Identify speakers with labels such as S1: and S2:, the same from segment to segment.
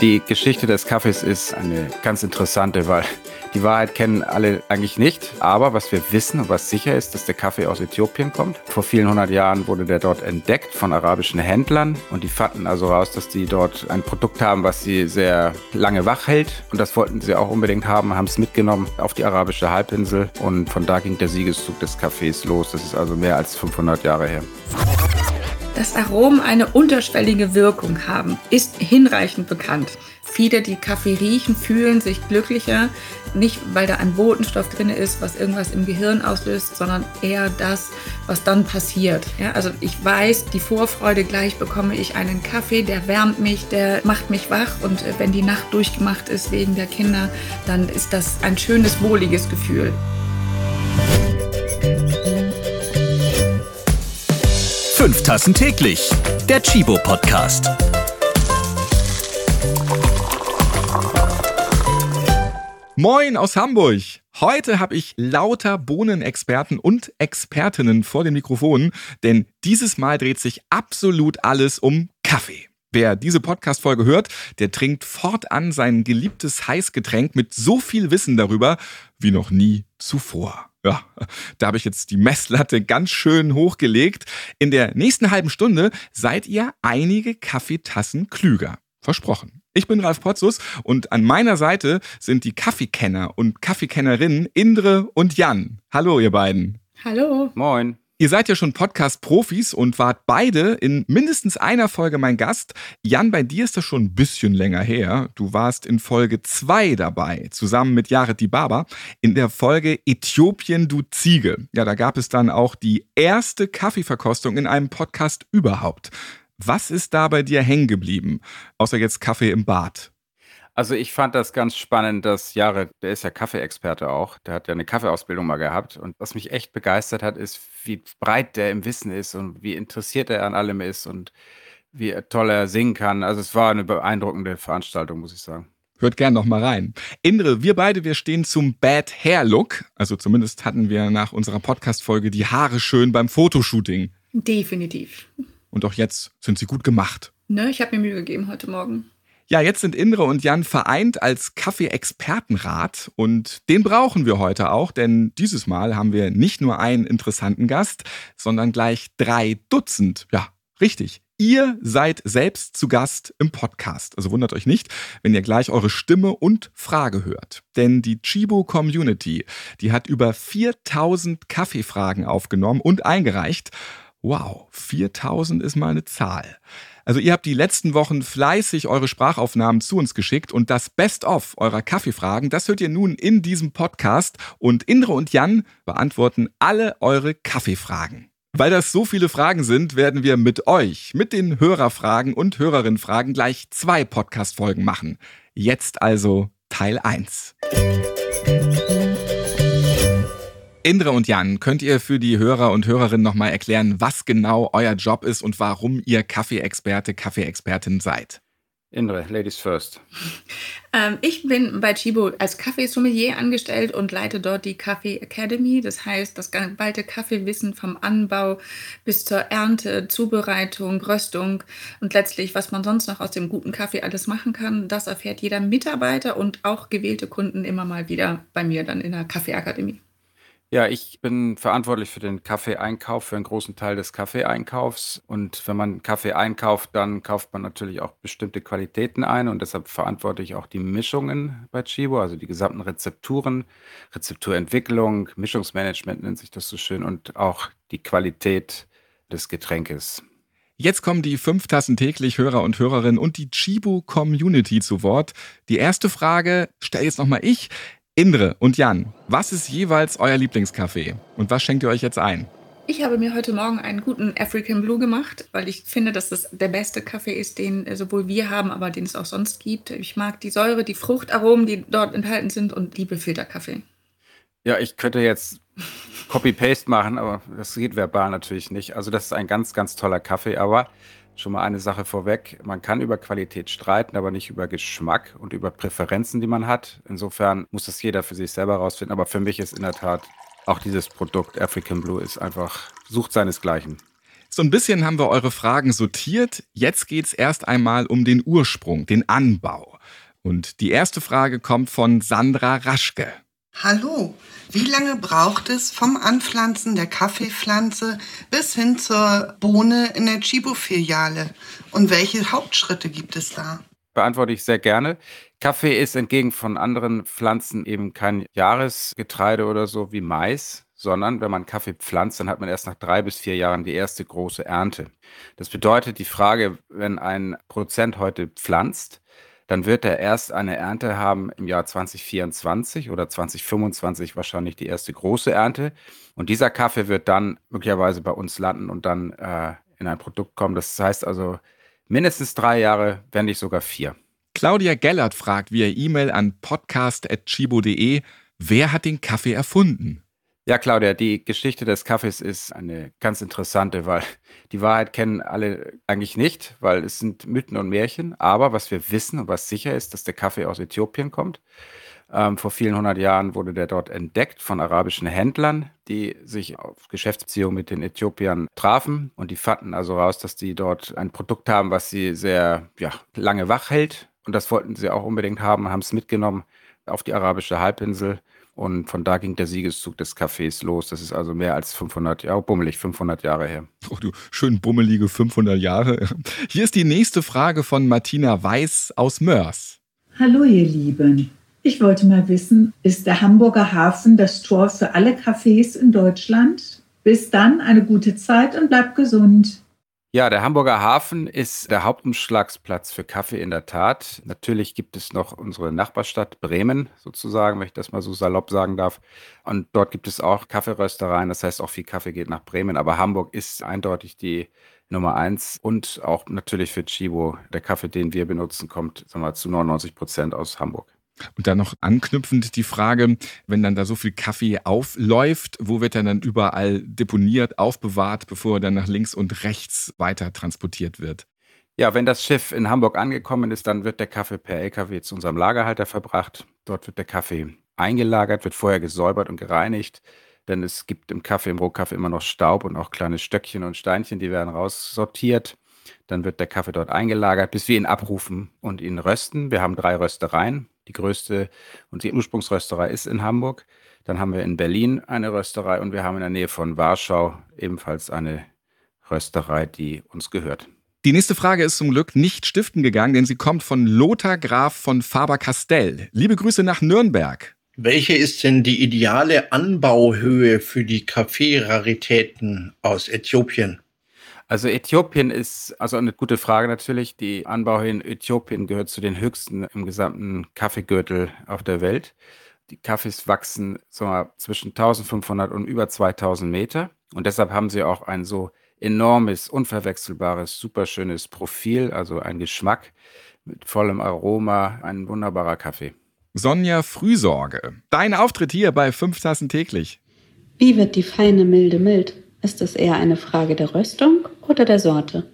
S1: Die Geschichte des Kaffees ist eine ganz interessante, weil die Wahrheit kennen alle eigentlich nicht. Aber was wir wissen und was sicher ist, dass der Kaffee aus Äthiopien kommt. Vor vielen hundert Jahren wurde der dort entdeckt von arabischen Händlern und die fanden also raus, dass die dort ein Produkt haben, was sie sehr lange wach hält. Und das wollten sie auch unbedingt haben, haben es mitgenommen auf die arabische Halbinsel und von da ging der Siegeszug des Kaffees los. Das ist also mehr als 500 Jahre her.
S2: Dass Aromen eine unterschwellige Wirkung haben, ist hinreichend bekannt. Viele, die Kaffee riechen, fühlen sich glücklicher, nicht weil da ein Botenstoff drin ist, was irgendwas im Gehirn auslöst, sondern eher das, was dann passiert. Ja, also ich weiß, die Vorfreude gleich bekomme ich einen Kaffee, der wärmt mich, der macht mich wach und äh, wenn die Nacht durchgemacht ist wegen der Kinder, dann ist das ein schönes, wohliges Gefühl.
S3: Fünf Tassen täglich. Der Chibo Podcast.
S4: Moin aus Hamburg. Heute habe ich lauter Bohnenexperten und Expertinnen vor den Mikrofonen, denn dieses Mal dreht sich absolut alles um Kaffee. Wer diese Podcast-Folge hört, der trinkt fortan sein geliebtes Heißgetränk mit so viel Wissen darüber wie noch nie zuvor. Ja, da habe ich jetzt die Messlatte ganz schön hochgelegt. In der nächsten halben Stunde seid ihr einige Kaffeetassen klüger. Versprochen. Ich bin Ralf Potzus und an meiner Seite sind die Kaffeekenner und Kaffeekennerinnen Indre und Jan. Hallo, ihr beiden.
S2: Hallo.
S1: Moin.
S4: Ihr seid ja schon Podcast-Profis und wart beide in mindestens einer Folge mein Gast. Jan, bei dir ist das schon ein bisschen länger her. Du warst in Folge 2 dabei, zusammen mit Jared Dibaba, in der Folge Äthiopien, du Ziege. Ja, da gab es dann auch die erste Kaffeeverkostung in einem Podcast überhaupt. Was ist da bei dir hängen geblieben? Außer jetzt Kaffee im Bad.
S1: Also ich fand das ganz spannend, dass Jahre, der ist ja Kaffeeexperte auch, der hat ja eine Kaffeeausbildung mal gehabt. Und was mich echt begeistert hat, ist, wie breit der im Wissen ist und wie interessiert er an allem ist und wie toll er singen kann. Also es war eine beeindruckende Veranstaltung, muss ich sagen.
S4: Hört gern noch mal rein. Indre, wir beide, wir stehen zum Bad Hair Look. Also zumindest hatten wir nach unserer Podcast-Folge die Haare schön beim Fotoshooting.
S2: Definitiv.
S4: Und auch jetzt sind sie gut gemacht.
S2: Ne, ich habe mir Mühe gegeben heute Morgen.
S4: Ja, jetzt sind Indre und Jan vereint als Kaffee-Expertenrat und den brauchen wir heute auch, denn dieses Mal haben wir nicht nur einen interessanten Gast, sondern gleich drei Dutzend. Ja, richtig. Ihr seid selbst zu Gast im Podcast. Also wundert euch nicht, wenn ihr gleich eure Stimme und Frage hört. Denn die Chibo Community, die hat über 4000 Kaffeefragen aufgenommen und eingereicht. Wow, 4000 ist mal eine Zahl. Also ihr habt die letzten Wochen fleißig eure Sprachaufnahmen zu uns geschickt und das Best-of eurer Kaffeefragen, das hört ihr nun in diesem Podcast und Indre und Jan beantworten alle eure Kaffeefragen. Weil das so viele Fragen sind, werden wir mit euch, mit den Hörerfragen und Hörerinnenfragen gleich zwei Podcast-Folgen machen. Jetzt also Teil 1. Indra und Jan, könnt ihr für die Hörer und Hörerinnen nochmal erklären, was genau euer Job ist und warum ihr Kaffeeexperte, Kaffeeexpertin seid?
S1: Indre, Ladies first.
S2: Ähm, ich bin bei Chibo als Kaffeesommelier angestellt und leite dort die Kaffee Academy. Das heißt, das geballte Kaffeewissen vom Anbau bis zur Ernte, Zubereitung, Röstung und letztlich, was man sonst noch aus dem guten Kaffee alles machen kann, das erfährt jeder Mitarbeiter und auch gewählte Kunden immer mal wieder bei mir dann in der Kaffeeakademie.
S1: Ja, ich bin verantwortlich für den Kaffeeeinkauf, für einen großen Teil des Kaffeeeinkaufs. Und wenn man Kaffee einkauft, dann kauft man natürlich auch bestimmte Qualitäten ein und deshalb verantworte ich auch die Mischungen bei Chibo, also die gesamten Rezepturen, Rezepturentwicklung, Mischungsmanagement nennt sich das so schön und auch die Qualität des Getränkes.
S4: Jetzt kommen die fünf Tassen täglich Hörer und Hörerinnen und die Chibo Community zu Wort. Die erste Frage stelle jetzt nochmal ich. Indre und Jan, was ist jeweils euer Lieblingskaffee und was schenkt ihr euch jetzt ein?
S2: Ich habe mir heute Morgen einen guten African Blue gemacht, weil ich finde, dass das der beste Kaffee ist, den äh, sowohl wir haben, aber den es auch sonst gibt. Ich mag die Säure, die Fruchtaromen, die dort enthalten sind und liebe Filterkaffee.
S1: Ja, ich könnte jetzt Copy-Paste machen, aber das geht verbal natürlich nicht. Also das ist ein ganz, ganz toller Kaffee, aber Schon mal eine Sache vorweg. Man kann über Qualität streiten, aber nicht über Geschmack und über Präferenzen, die man hat. Insofern muss das jeder für sich selber rausfinden. Aber für mich ist in der Tat auch dieses Produkt African Blue ist einfach, sucht seinesgleichen.
S4: So ein bisschen haben wir eure Fragen sortiert. Jetzt geht es erst einmal um den Ursprung, den Anbau. Und die erste Frage kommt von Sandra Raschke.
S5: Hallo, wie lange braucht es vom Anpflanzen der Kaffeepflanze bis hin zur Bohne in der Chibo-Filiale? Und welche Hauptschritte gibt es da?
S1: Beantworte ich sehr gerne. Kaffee ist entgegen von anderen Pflanzen eben kein Jahresgetreide oder so wie Mais, sondern wenn man Kaffee pflanzt, dann hat man erst nach drei bis vier Jahren die erste große Ernte. Das bedeutet, die Frage, wenn ein Produzent heute pflanzt, dann wird er erst eine Ernte haben im Jahr 2024 oder 2025 wahrscheinlich die erste große Ernte. Und dieser Kaffee wird dann möglicherweise bei uns landen und dann äh, in ein Produkt kommen. Das heißt also mindestens drei Jahre, wenn nicht sogar vier.
S4: Claudia Gellert fragt via E-Mail an podcast.chibo.de, wer hat den Kaffee erfunden?
S1: Ja, Claudia, die Geschichte des Kaffees ist eine ganz interessante, weil die Wahrheit kennen alle eigentlich nicht, weil es sind Mythen und Märchen. Aber was wir wissen und was sicher ist, dass der Kaffee aus Äthiopien kommt. Ähm, vor vielen hundert Jahren wurde der dort entdeckt von arabischen Händlern, die sich auf Geschäftsbeziehungen mit den Äthiopiern trafen. Und die fanden also raus, dass die dort ein Produkt haben, was sie sehr ja, lange wach hält. Und das wollten sie auch unbedingt haben, haben es mitgenommen auf die arabische Halbinsel und von da ging der Siegeszug des Cafés los. Das ist also mehr als 500, ja, bummelig 500 Jahre her.
S4: Oh, du schön bummelige 500 Jahre. Hier ist die nächste Frage von Martina Weiß aus Mörs.
S6: Hallo, ihr Lieben. Ich wollte mal wissen, ist der Hamburger Hafen das Tor für alle Cafés in Deutschland? Bis dann, eine gute Zeit und bleibt gesund.
S1: Ja, der Hamburger Hafen ist der Hauptumschlagsplatz für Kaffee in der Tat. Natürlich gibt es noch unsere Nachbarstadt Bremen sozusagen, wenn ich das mal so salopp sagen darf. Und dort gibt es auch Kaffeeröstereien, das heißt auch viel Kaffee geht nach Bremen. Aber Hamburg ist eindeutig die Nummer eins und auch natürlich für Chibo. Der Kaffee, den wir benutzen, kommt sagen wir, zu 99 Prozent aus Hamburg.
S4: Und dann noch anknüpfend die Frage, wenn dann da so viel Kaffee aufläuft, wo wird er dann überall deponiert, aufbewahrt, bevor er dann nach links und rechts weiter transportiert wird?
S1: Ja, wenn das Schiff in Hamburg angekommen ist, dann wird der Kaffee per LKW zu unserem Lagerhalter verbracht. Dort wird der Kaffee eingelagert, wird vorher gesäubert und gereinigt, denn es gibt im Kaffee, im Rohkaffee immer noch Staub und auch kleine Stöckchen und Steinchen, die werden raussortiert. Dann wird der Kaffee dort eingelagert, bis wir ihn abrufen und ihn rösten. Wir haben drei Röstereien. Die größte und die Ursprungsrösterei ist in Hamburg. Dann haben wir in Berlin eine Rösterei und wir haben in der Nähe von Warschau ebenfalls eine Rösterei, die uns gehört.
S4: Die nächste Frage ist zum Glück nicht stiften gegangen, denn sie kommt von Lothar Graf von Faber-Castell. Liebe Grüße nach Nürnberg.
S7: Welche ist denn die ideale Anbauhöhe für die Kaffeeraritäten aus Äthiopien?
S1: Also Äthiopien ist also eine gute Frage natürlich. Die Anbau in Äthiopien gehört zu den höchsten im gesamten Kaffeegürtel auf der Welt. Die Kaffees wachsen sagen wir, zwischen 1500 und über 2000 Meter. Und deshalb haben sie auch ein so enormes, unverwechselbares, superschönes Profil, also ein Geschmack mit vollem Aroma, ein wunderbarer Kaffee.
S4: Sonja Frühsorge, dein Auftritt hier bei 5 Tassen täglich.
S8: Wie wird die feine Milde mild? Ist es eher eine Frage der Röstung oder der Sorte?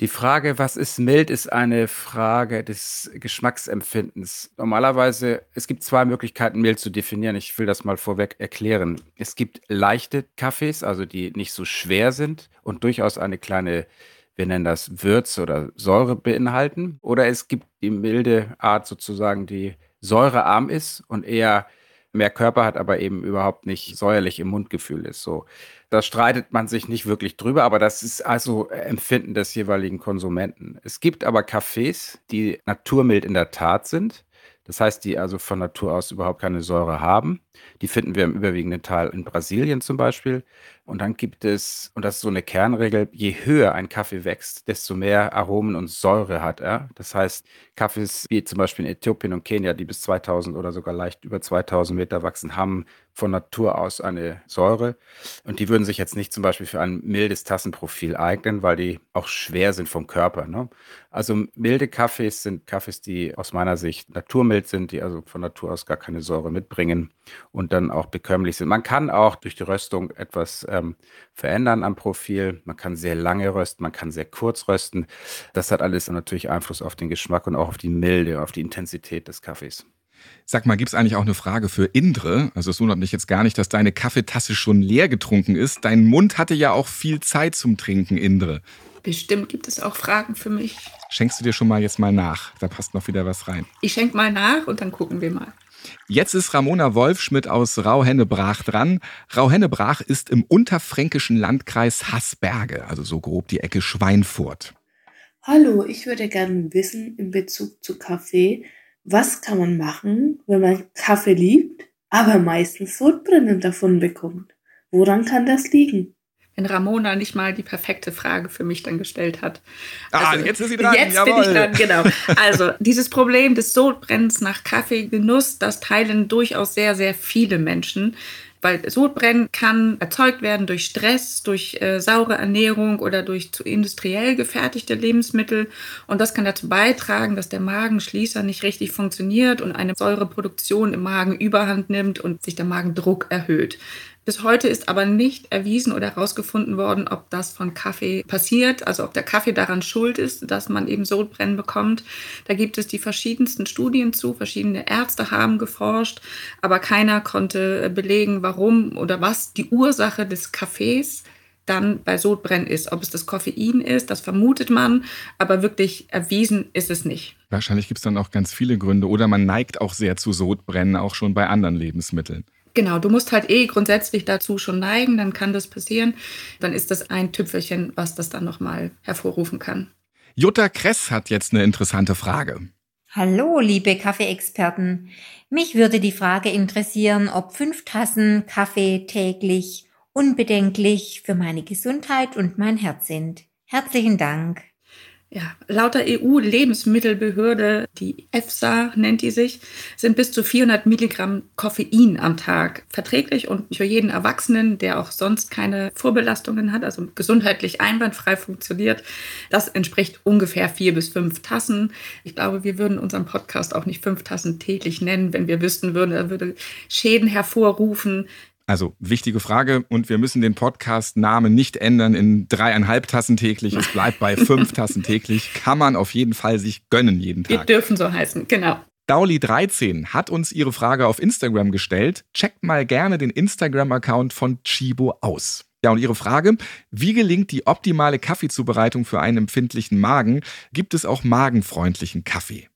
S1: Die Frage, was ist mild, ist eine Frage des Geschmacksempfindens. Normalerweise, es gibt zwei Möglichkeiten, mild zu definieren. Ich will das mal vorweg erklären. Es gibt leichte Kaffees, also die nicht so schwer sind und durchaus eine kleine, wir nennen das Würze oder Säure beinhalten. Oder es gibt die milde Art sozusagen, die säurearm ist und eher mehr Körper hat, aber eben überhaupt nicht säuerlich im Mundgefühl ist. So. Da streitet man sich nicht wirklich drüber, aber das ist also Empfinden des jeweiligen Konsumenten. Es gibt aber Cafés, die naturmild in der Tat sind. Das heißt, die also von Natur aus überhaupt keine Säure haben. Die finden wir im überwiegenden Teil in Brasilien zum Beispiel. Und dann gibt es, und das ist so eine Kernregel, je höher ein Kaffee wächst, desto mehr Aromen und Säure hat er. Das heißt, Kaffees wie zum Beispiel in Äthiopien und Kenia, die bis 2000 oder sogar leicht über 2000 Meter wachsen, haben von Natur aus eine Säure. Und die würden sich jetzt nicht zum Beispiel für ein mildes Tassenprofil eignen, weil die auch schwer sind vom Körper. Ne? Also milde Kaffees sind Kaffees, die aus meiner Sicht naturmild sind, die also von Natur aus gar keine Säure mitbringen und dann auch bekömmlich sind. Man kann auch durch die Röstung etwas ähm, verändern am Profil. Man kann sehr lange rösten, man kann sehr kurz rösten. Das hat alles natürlich Einfluss auf den Geschmack und auch auf die Milde, auf die Intensität des Kaffees.
S4: Sag mal, gibt es eigentlich auch eine Frage für Indre? Also es wundert mich jetzt gar nicht, dass deine Kaffeetasse schon leer getrunken ist. Dein Mund hatte ja auch viel Zeit zum Trinken, Indre.
S2: Bestimmt gibt es auch Fragen für mich.
S4: Schenkst du dir schon mal jetzt mal nach? Da passt noch wieder was rein.
S2: Ich schenk mal nach und dann gucken wir mal.
S4: Jetzt ist Ramona Wolfschmidt aus Rauhennebrach dran. Rauhennebrach ist im unterfränkischen Landkreis Haßberge, also so grob die Ecke Schweinfurt.
S9: Hallo, ich würde gerne wissen in Bezug zu Kaffee, was kann man machen, wenn man Kaffee liebt, aber meistens Sodbrennen davon bekommt? Woran kann das liegen?
S2: Wenn Ramona nicht mal die perfekte Frage für mich dann gestellt hat.
S4: Ah, also, jetzt ist sie dran.
S2: Jetzt
S4: Jawohl.
S2: bin ich dran, genau. Also dieses Problem des Sodbrennens nach Kaffeegenuss, das teilen durchaus sehr, sehr viele Menschen. Weil Sodbrennen kann erzeugt werden durch Stress, durch äh, saure Ernährung oder durch zu industriell gefertigte Lebensmittel. Und das kann dazu beitragen, dass der Magenschließer nicht richtig funktioniert und eine Säureproduktion im Magen überhand nimmt und sich der Magendruck erhöht. Bis heute ist aber nicht erwiesen oder herausgefunden worden, ob das von Kaffee passiert, also ob der Kaffee daran schuld ist, dass man eben Sodbrennen bekommt. Da gibt es die verschiedensten Studien zu, verschiedene Ärzte haben geforscht, aber keiner konnte belegen, warum oder was die Ursache des Kaffees dann bei Sodbrennen ist. Ob es das Koffein ist, das vermutet man, aber wirklich erwiesen ist es nicht.
S4: Wahrscheinlich gibt es dann auch ganz viele Gründe oder man neigt auch sehr zu Sodbrennen, auch schon bei anderen Lebensmitteln.
S2: Genau, du musst halt eh grundsätzlich dazu schon neigen, dann kann das passieren. Dann ist das ein Tüpfelchen, was das dann nochmal hervorrufen kann.
S4: Jutta Kress hat jetzt eine interessante Frage.
S10: Hallo, liebe Kaffeeexperten. Mich würde die Frage interessieren, ob fünf Tassen Kaffee täglich unbedenklich für meine Gesundheit und mein Herz sind. Herzlichen Dank.
S2: Ja, laut EU-Lebensmittelbehörde, die EFSA nennt die sich, sind bis zu 400 Milligramm Koffein am Tag verträglich und für jeden Erwachsenen, der auch sonst keine Vorbelastungen hat, also gesundheitlich einwandfrei funktioniert, das entspricht ungefähr vier bis fünf Tassen. Ich glaube, wir würden unseren Podcast auch nicht fünf Tassen täglich nennen, wenn wir wüssten würden, er würde Schäden hervorrufen.
S4: Also wichtige Frage und wir müssen den Podcast-Namen nicht ändern in dreieinhalb Tassen täglich. Es bleibt bei fünf Tassen täglich. Kann man auf jeden Fall sich gönnen jeden Tag.
S2: Wir dürfen so heißen, genau.
S4: Dauli13 hat uns ihre Frage auf Instagram gestellt. Checkt mal gerne den Instagram-Account von Chibo aus. Ja, und Ihre Frage, wie gelingt die optimale Kaffeezubereitung für einen empfindlichen Magen? Gibt es auch magenfreundlichen Kaffee?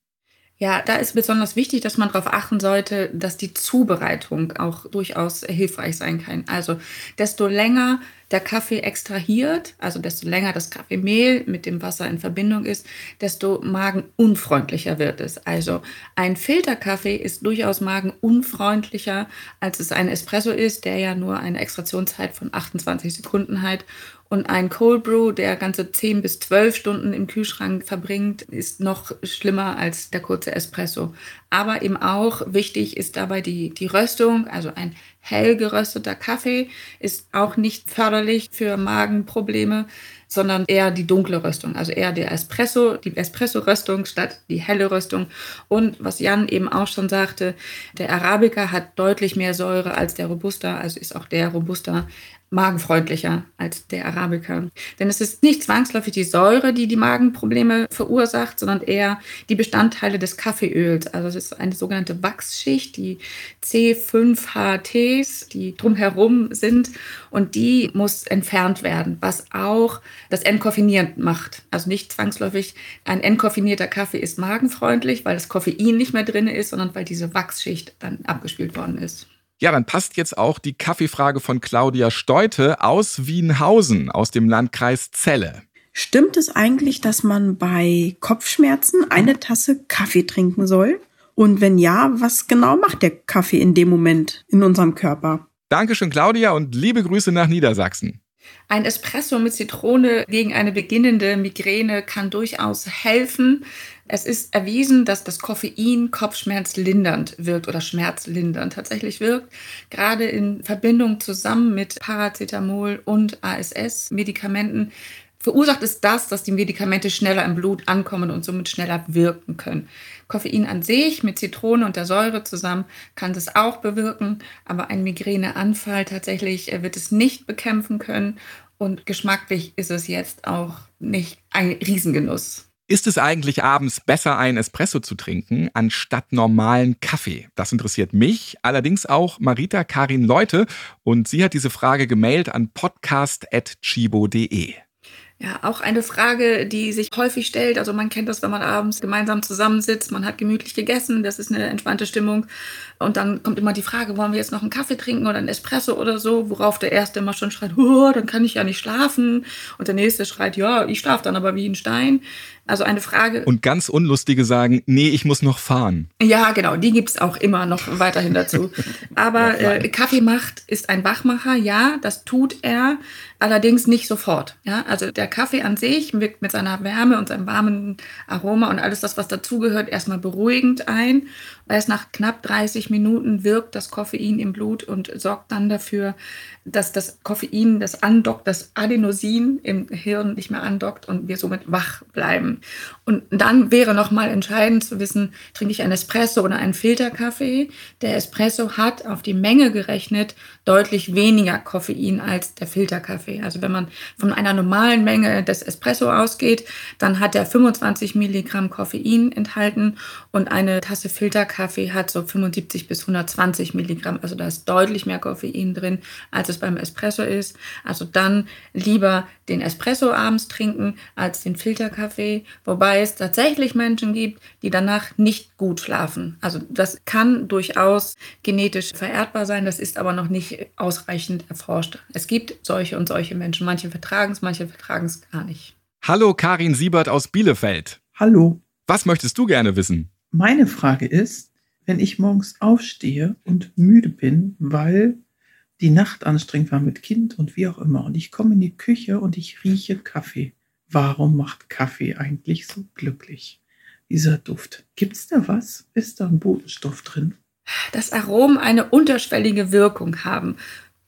S2: Ja, da ist besonders wichtig, dass man darauf achten sollte, dass die Zubereitung auch durchaus hilfreich sein kann. Also desto länger der Kaffee extrahiert, also desto länger das Kaffeemehl mit dem Wasser in Verbindung ist, desto magenunfreundlicher wird es. Also ein Filterkaffee ist durchaus magenunfreundlicher, als es ein Espresso ist, der ja nur eine Extraktionszeit von 28 Sekunden hat und ein Cold Brew, der ganze 10 bis 12 Stunden im Kühlschrank verbringt, ist noch schlimmer als der kurze Espresso. Aber eben auch wichtig ist dabei die, die Röstung. Also ein hell gerösteter Kaffee ist auch nicht förderlich für Magenprobleme, sondern eher die dunkle Röstung. Also eher der Espresso, die Espresso-Röstung statt die helle Röstung. Und was Jan eben auch schon sagte, der Arabica hat deutlich mehr Säure als der Robusta, also ist auch der Robusta magenfreundlicher als der Arabica. Denn es ist nicht zwangsläufig die Säure, die die Magenprobleme verursacht, sondern eher die Bestandteile des Kaffeeöls. Also es ist eine sogenannte Wachsschicht, die C5HTs, die drumherum sind und die muss entfernt werden, was auch das Entkoffinieren macht. Also nicht zwangsläufig ein entkoffinierter Kaffee ist magenfreundlich, weil das Koffein nicht mehr drin ist, sondern weil diese Wachsschicht dann abgespült worden ist.
S4: Ja, dann passt jetzt auch die Kaffeefrage von Claudia Steute aus Wienhausen, aus dem Landkreis Celle.
S11: Stimmt es eigentlich, dass man bei Kopfschmerzen eine Tasse Kaffee trinken soll? Und wenn ja, was genau macht der Kaffee in dem Moment in unserem Körper?
S4: Dankeschön, Claudia, und liebe Grüße nach Niedersachsen.
S2: Ein Espresso mit Zitrone gegen eine beginnende Migräne kann durchaus helfen. Es ist erwiesen, dass das Koffein kopfschmerzlindernd wirkt oder schmerzlindernd tatsächlich wirkt, gerade in Verbindung zusammen mit Paracetamol und ASS-Medikamenten. Verursacht es das, dass die Medikamente schneller im Blut ankommen und somit schneller wirken können. Koffein an sich mit Zitrone und der Säure zusammen kann das auch bewirken, aber ein Migräneanfall tatsächlich äh, wird es nicht bekämpfen können und geschmacklich ist es jetzt auch nicht ein Riesengenuss.
S4: Ist es eigentlich abends besser, einen Espresso zu trinken, anstatt normalen Kaffee? Das interessiert mich, allerdings auch Marita Karin Leute. Und sie hat diese Frage gemailt an podcast.chibo.de.
S2: Ja, auch eine Frage, die sich häufig stellt. Also man kennt das, wenn man abends gemeinsam zusammensitzt, man hat gemütlich gegessen, das ist eine entspannte Stimmung. Und dann kommt immer die Frage, wollen wir jetzt noch einen Kaffee trinken oder einen Espresso oder so, worauf der erste immer schon schreit, oh, dann kann ich ja nicht schlafen. Und der nächste schreit, ja, ich schlafe dann aber wie ein Stein. Also eine Frage.
S4: Und ganz Unlustige sagen, nee, ich muss noch fahren.
S2: Ja, genau, die gibt es auch immer noch weiterhin dazu. Aber äh, Kaffee macht ist ein Wachmacher, ja, das tut er, allerdings nicht sofort. Ja, also der Kaffee an sich wirkt mit seiner Wärme und seinem warmen Aroma und alles das, was dazugehört, erstmal beruhigend ein. Erst nach knapp 30 Minuten wirkt das Koffein im Blut und sorgt dann dafür, dass das Koffein, das andockt, das Adenosin im Hirn nicht mehr andockt und wir somit wach bleiben. Und dann wäre nochmal entscheidend zu wissen, trinke ich einen Espresso oder einen Filterkaffee. Der Espresso hat auf die Menge gerechnet deutlich weniger Koffein als der Filterkaffee. Also wenn man von einer normalen Menge des Espresso ausgeht, dann hat er 25 Milligramm Koffein enthalten und eine Tasse Filterkaffee hat so 75 bis 120 Milligramm. Also da ist deutlich mehr Koffein drin, als es beim Espresso ist. Also dann lieber den Espresso abends trinken als den Filterkaffee, wobei es tatsächlich Menschen gibt, die danach nicht gut schlafen. Also das kann durchaus genetisch vererbbar sein, das ist aber noch nicht ausreichend erforscht. Es gibt solche und solche Menschen. Manche vertragen es, manche vertragen es gar nicht.
S4: Hallo Karin Siebert aus Bielefeld.
S12: Hallo.
S4: Was möchtest du gerne wissen?
S12: Meine Frage ist, wenn ich morgens aufstehe und müde bin, weil die Nacht anstrengend war mit Kind und wie auch immer. Und ich komme in die Küche und ich rieche Kaffee. Warum macht Kaffee eigentlich so glücklich? Dieser Duft. Gibt's da was? Ist da ein Botenstoff drin?
S2: Dass Aromen eine unterschwellige Wirkung haben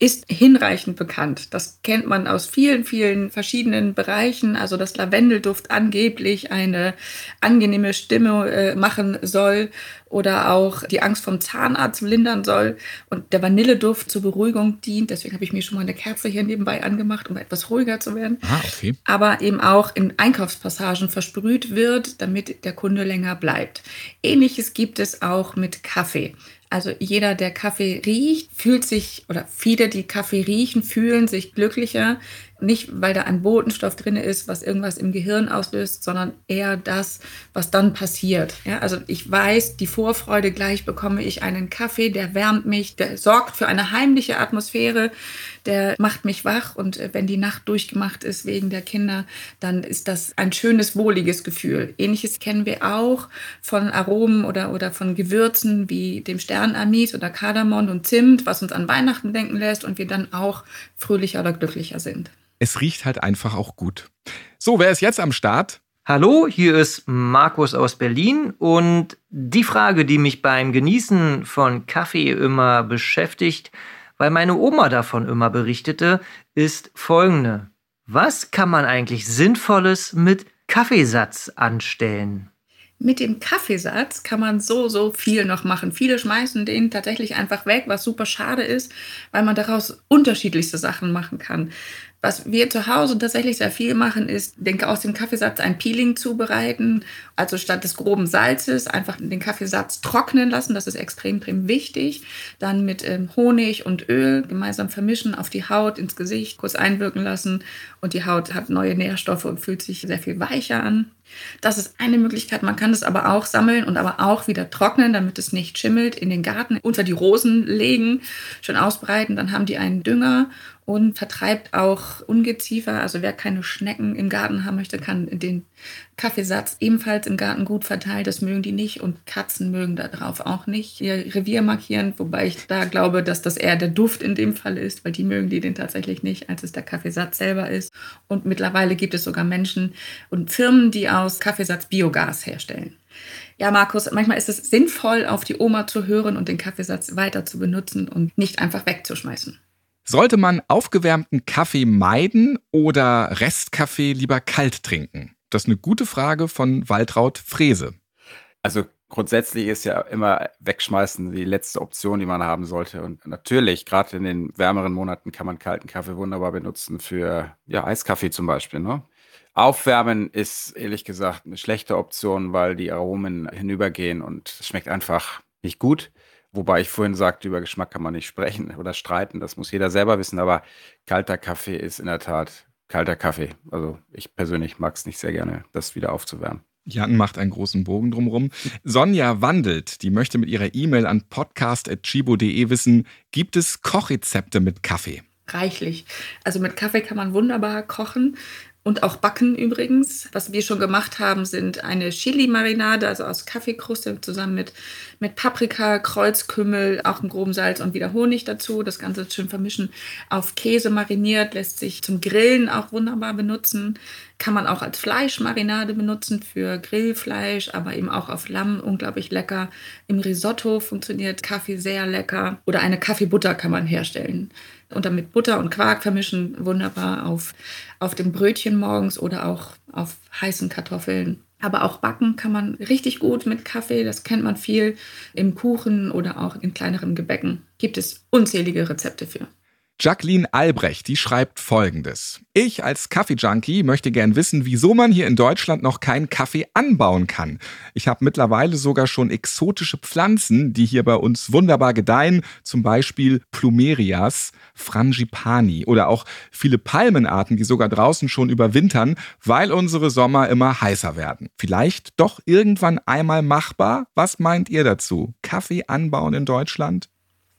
S2: ist hinreichend bekannt. Das kennt man aus vielen, vielen verschiedenen Bereichen. Also, dass Lavendelduft angeblich eine angenehme Stimme äh, machen soll oder auch die Angst vom Zahnarzt lindern soll und der Vanilleduft zur Beruhigung dient. Deswegen habe ich mir schon mal eine Kerze hier nebenbei angemacht, um etwas ruhiger zu werden.
S4: Ah, okay.
S2: Aber eben auch in Einkaufspassagen versprüht wird, damit der Kunde länger bleibt. Ähnliches gibt es auch mit Kaffee. Also jeder, der Kaffee riecht, fühlt sich, oder viele, die Kaffee riechen, fühlen sich glücklicher, nicht, weil da ein Botenstoff drin ist, was irgendwas im Gehirn auslöst, sondern eher das, was dann passiert. Ja, also ich weiß, die Vorfreude gleich bekomme ich einen Kaffee, der wärmt mich, der sorgt für eine heimliche Atmosphäre, der macht mich wach und äh, wenn die Nacht durchgemacht ist wegen der Kinder, dann ist das ein schönes, wohliges Gefühl. Ähnliches kennen wir auch von Aromen oder, oder von Gewürzen wie dem Sternanis oder Kardamom und Zimt, was uns an Weihnachten denken lässt und wir dann auch fröhlicher oder glücklicher sind
S4: es riecht halt einfach auch gut. So, wer ist jetzt am Start?
S13: Hallo, hier ist Markus aus Berlin und die Frage, die mich beim Genießen von Kaffee immer beschäftigt, weil meine Oma davon immer berichtete, ist folgende. Was kann man eigentlich Sinnvolles mit Kaffeesatz anstellen?
S2: mit dem Kaffeesatz kann man so, so viel noch machen. Viele schmeißen den tatsächlich einfach weg, was super schade ist, weil man daraus unterschiedlichste Sachen machen kann. Was wir zu Hause tatsächlich sehr viel machen, ist, denke aus dem Kaffeesatz ein Peeling zubereiten. Also statt des groben Salzes einfach den Kaffeesatz trocknen lassen. Das ist extrem, extrem wichtig. Dann mit ähm, Honig und Öl gemeinsam vermischen, auf die Haut, ins Gesicht, kurz einwirken lassen. Und die Haut hat neue Nährstoffe und fühlt sich sehr viel weicher an. Das ist eine Möglichkeit. Man kann es aber auch sammeln und aber auch wieder trocknen, damit es nicht schimmelt, in den Garten unter die Rosen legen, schön ausbreiten. Dann haben die einen Dünger und vertreibt auch Ungeziefer. Also wer keine Schnecken im Garten haben möchte, kann den Kaffeesatz ebenfalls im Garten gut verteilen. Das mögen die nicht und Katzen mögen darauf auch nicht ihr Revier markieren, wobei ich da glaube, dass das eher der Duft in dem Fall ist, weil die mögen die den tatsächlich nicht, als es der Kaffeesatz selber ist. Und mittlerweile gibt es sogar Menschen und Firmen, die aus Kaffeesatz Biogas herstellen. Ja, Markus, manchmal ist es sinnvoll, auf die Oma zu hören und den Kaffeesatz weiter zu benutzen und nicht einfach wegzuschmeißen.
S4: Sollte man aufgewärmten Kaffee meiden oder Restkaffee lieber kalt trinken? Das ist eine gute Frage von Waltraud Frese.
S1: Also grundsätzlich ist ja immer wegschmeißen die letzte Option, die man haben sollte. Und natürlich, gerade in den wärmeren Monaten kann man kalten Kaffee wunderbar benutzen für ja, Eiskaffee zum Beispiel. Ne? Aufwärmen ist ehrlich gesagt eine schlechte Option, weil die Aromen hinübergehen und es schmeckt einfach nicht gut. Wobei ich vorhin sagte, über Geschmack kann man nicht sprechen oder streiten. Das muss jeder selber wissen. Aber kalter Kaffee ist in der Tat kalter Kaffee. Also ich persönlich mag es nicht sehr gerne, das wieder aufzuwärmen.
S4: Jan macht einen großen Bogen drumherum. Sonja wandelt, die möchte mit ihrer E-Mail an podcast.chibo.de wissen, gibt es Kochrezepte mit Kaffee?
S2: Reichlich. Also mit Kaffee kann man wunderbar kochen. Und auch backen übrigens. Was wir schon gemacht haben, sind eine Chili-Marinade, also aus Kaffeekruste zusammen mit, mit Paprika, Kreuzkümmel, auch einem groben Salz und wieder Honig dazu. Das Ganze schön vermischen. Auf Käse mariniert, lässt sich zum Grillen auch wunderbar benutzen. Kann man auch als Fleischmarinade benutzen für Grillfleisch, aber eben auch auf Lamm unglaublich lecker. Im Risotto funktioniert Kaffee sehr lecker. Oder eine Kaffeebutter kann man herstellen und dann mit Butter und Quark vermischen, wunderbar auf, auf dem Brötchen morgens oder auch auf heißen Kartoffeln. Aber auch backen kann man richtig gut mit Kaffee, das kennt man viel im Kuchen oder auch in kleineren Gebäcken. Gibt es unzählige Rezepte für.
S4: Jacqueline Albrecht, die schreibt folgendes. Ich als Kaffee-Junkie möchte gern wissen, wieso man hier in Deutschland noch keinen Kaffee anbauen kann. Ich habe mittlerweile sogar schon exotische Pflanzen, die hier bei uns wunderbar gedeihen, zum Beispiel Plumerias, Frangipani oder auch viele Palmenarten, die sogar draußen schon überwintern, weil unsere Sommer immer heißer werden. Vielleicht doch irgendwann einmal machbar? Was meint ihr dazu? Kaffee anbauen in Deutschland?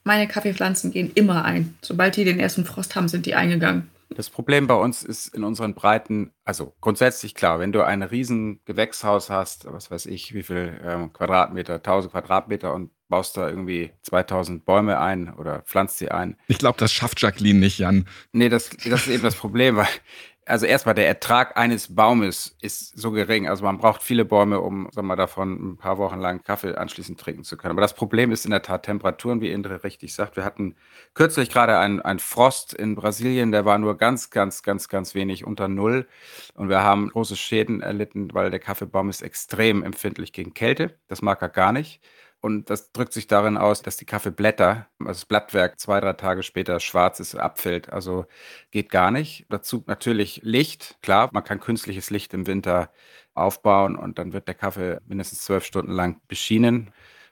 S2: Meine Kaffeepflanzen gehen immer ein. Sobald die den ersten Frost haben, sind die eingegangen.
S1: Das Problem bei uns ist in unseren Breiten, also grundsätzlich klar, wenn du ein riesen Gewächshaus hast, was weiß ich, wie viel ähm, Quadratmeter, 1000 Quadratmeter und baust da irgendwie 2000 Bäume ein oder pflanzt sie ein.
S4: Ich glaube, das schafft Jacqueline nicht, Jan.
S1: Nee, das, das ist eben das Problem, weil also erstmal der Ertrag eines Baumes ist so gering. Also man braucht viele Bäume, um sagen wir, davon ein paar Wochen lang Kaffee anschließend trinken zu können. Aber das Problem ist in der Tat Temperaturen, wie Indre richtig sagt. Wir hatten kürzlich gerade einen, einen Frost in Brasilien, der war nur ganz, ganz, ganz, ganz wenig unter Null. Und wir haben große Schäden erlitten, weil der Kaffeebaum ist extrem empfindlich gegen Kälte. Das mag er gar nicht. Und das drückt sich darin aus, dass die Kaffeeblätter, also das Blattwerk, zwei, drei Tage später schwarz ist, abfällt. Also geht gar nicht. Dazu natürlich Licht. Klar, man kann künstliches Licht im Winter aufbauen und dann wird der Kaffee mindestens zwölf Stunden lang beschienen.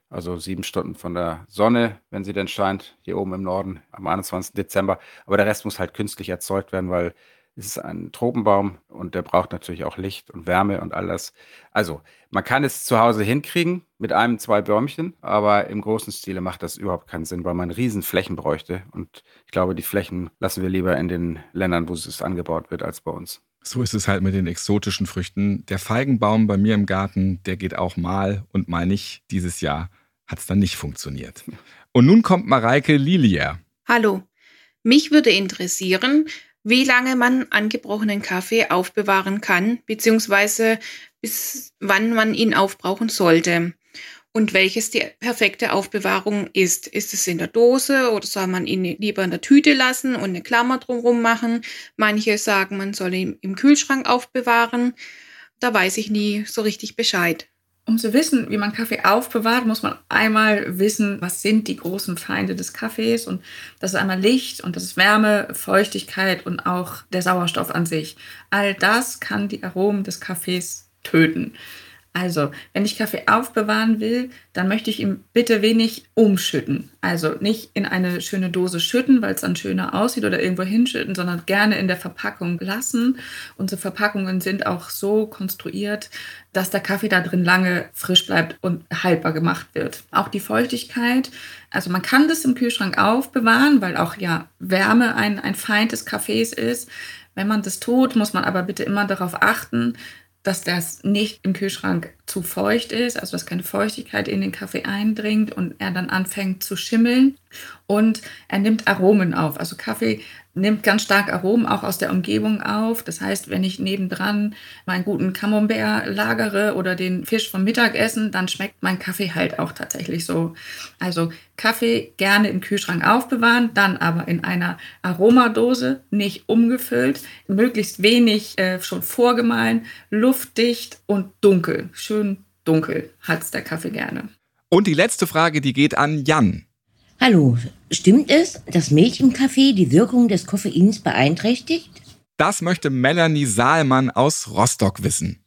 S1: Also sieben Stunden von der Sonne, wenn sie denn scheint, hier oben im Norden am 21. Dezember. Aber der Rest muss halt künstlich erzeugt werden, weil es ist ein Tropenbaum und der braucht natürlich auch Licht und Wärme und alles. Also, man kann es zu Hause hinkriegen mit einem, zwei Bäumchen, aber im großen Stile macht das überhaupt keinen Sinn, weil man riesen Flächen bräuchte. Und ich glaube, die Flächen lassen wir lieber in den Ländern, wo es angebaut wird, als bei uns.
S4: So ist es halt mit den exotischen Früchten. Der Feigenbaum bei mir im Garten, der geht auch mal und mal nicht. Dieses Jahr hat es dann nicht funktioniert. Und nun kommt Mareike Lilier.
S14: Hallo. Mich würde interessieren, wie lange man angebrochenen Kaffee aufbewahren kann, beziehungsweise bis wann man ihn aufbrauchen sollte. Und welches die perfekte Aufbewahrung ist. Ist es in der Dose oder soll man ihn lieber in der Tüte lassen und eine Klammer drumherum machen? Manche sagen, man soll ihn im Kühlschrank aufbewahren. Da weiß ich nie so richtig Bescheid.
S2: Um zu wissen, wie man Kaffee aufbewahrt, muss man einmal wissen, was sind die großen Feinde des Kaffees. Und das ist einmal Licht und das ist Wärme, Feuchtigkeit und auch der Sauerstoff an sich. All das kann die Aromen des Kaffees töten. Also, wenn ich Kaffee aufbewahren will, dann möchte ich ihn bitte wenig umschütten. Also nicht in eine schöne Dose schütten, weil es dann schöner aussieht oder irgendwo hinschütten, sondern gerne in der Verpackung lassen. Unsere Verpackungen sind auch so konstruiert, dass der Kaffee da drin lange frisch bleibt und haltbar gemacht wird. Auch die Feuchtigkeit. Also man kann das im Kühlschrank aufbewahren, weil auch ja Wärme ein, ein Feind des Kaffees ist. Wenn man das tut, muss man aber bitte immer darauf achten, dass das nicht im Kühlschrank zu feucht ist, also dass keine Feuchtigkeit in den Kaffee eindringt und er dann anfängt zu schimmeln. Und er nimmt Aromen auf. Also Kaffee nimmt ganz stark Aromen auch aus der Umgebung auf. Das heißt, wenn ich nebendran meinen guten Camembert lagere oder den Fisch vom Mittagessen, dann schmeckt mein Kaffee halt auch tatsächlich so. Also Kaffee gerne im Kühlschrank aufbewahren, dann aber in einer Aromadose, nicht umgefüllt, möglichst wenig äh, schon vorgemahlen, luftdicht und dunkel. Schön dunkel hat's der Kaffee gerne.
S4: Und die letzte Frage, die geht an Jan.
S15: Hallo, stimmt es, dass Milch im Kaffee die Wirkung des Koffeins beeinträchtigt?
S4: Das möchte Melanie Saalmann aus Rostock wissen.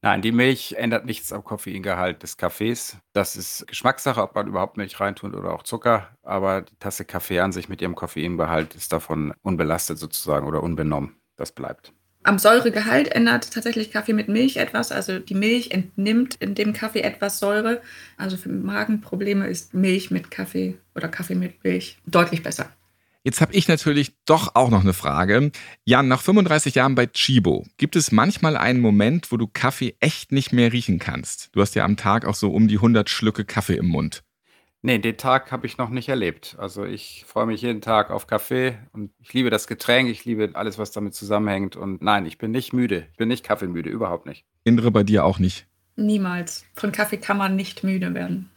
S1: Nein, die Milch ändert nichts am Koffeingehalt des Kaffees. Das ist Geschmackssache, ob man überhaupt Milch reintut oder auch Zucker. Aber die Tasse Kaffee an sich mit ihrem Koffeinbehalt ist davon unbelastet sozusagen oder unbenommen. Das bleibt.
S2: Am Säuregehalt ändert tatsächlich Kaffee mit Milch etwas. Also die Milch entnimmt in dem Kaffee etwas Säure. Also für Magenprobleme ist Milch mit Kaffee oder Kaffee mit Milch deutlich besser.
S4: Jetzt habe ich natürlich doch auch noch eine Frage. Jan, nach 35 Jahren bei Chibo, gibt es manchmal einen Moment, wo du Kaffee echt nicht mehr riechen kannst? Du hast ja am Tag auch so um die 100 Schlücke Kaffee im Mund.
S1: Nee, den Tag habe ich noch nicht erlebt. Also ich freue mich jeden Tag auf Kaffee und ich liebe das Getränk, ich liebe alles, was damit zusammenhängt. Und nein, ich bin nicht müde. Ich bin nicht kaffeemüde, überhaupt nicht.
S4: Indre bei dir auch nicht.
S2: Niemals. Von Kaffee kann man nicht müde werden.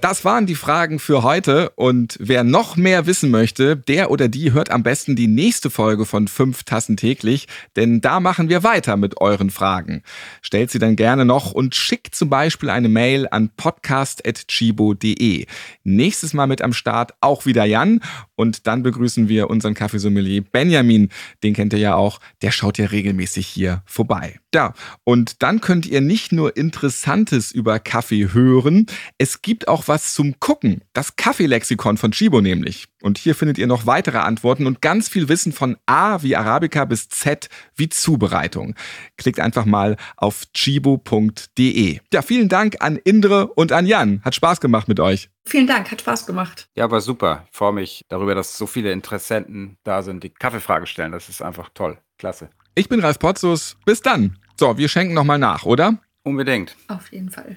S4: Das waren die Fragen für heute und wer noch mehr wissen möchte, der oder die hört am besten die nächste Folge von 5 Tassen täglich, denn da machen wir weiter mit euren Fragen. Stellt sie dann gerne noch und schickt zum Beispiel eine Mail an podcast.chibo.de. Nächstes Mal mit am Start auch wieder Jan und dann begrüßen wir unseren Kaffeesommelier Benjamin, den kennt ihr ja auch, der schaut ja regelmäßig hier vorbei. Ja, und dann könnt ihr nicht nur Interessantes über Kaffee hören, es gibt auch was zum Gucken. Das Kaffeelexikon von Chibo nämlich. Und hier findet ihr noch weitere Antworten und ganz viel Wissen von A wie Arabica bis Z wie Zubereitung. Klickt einfach mal auf chibo.de. Ja, vielen Dank an Indre und an Jan. Hat Spaß gemacht mit euch.
S2: Vielen Dank, hat Spaß gemacht.
S1: Ja, war super. Ich freue mich darüber, dass so viele Interessenten da sind, die Kaffeefragen stellen. Das ist einfach toll. Klasse.
S4: Ich bin Ralf Potzus. Bis dann. So, wir schenken nochmal nach, oder?
S1: Unbedingt.
S2: Auf jeden Fall.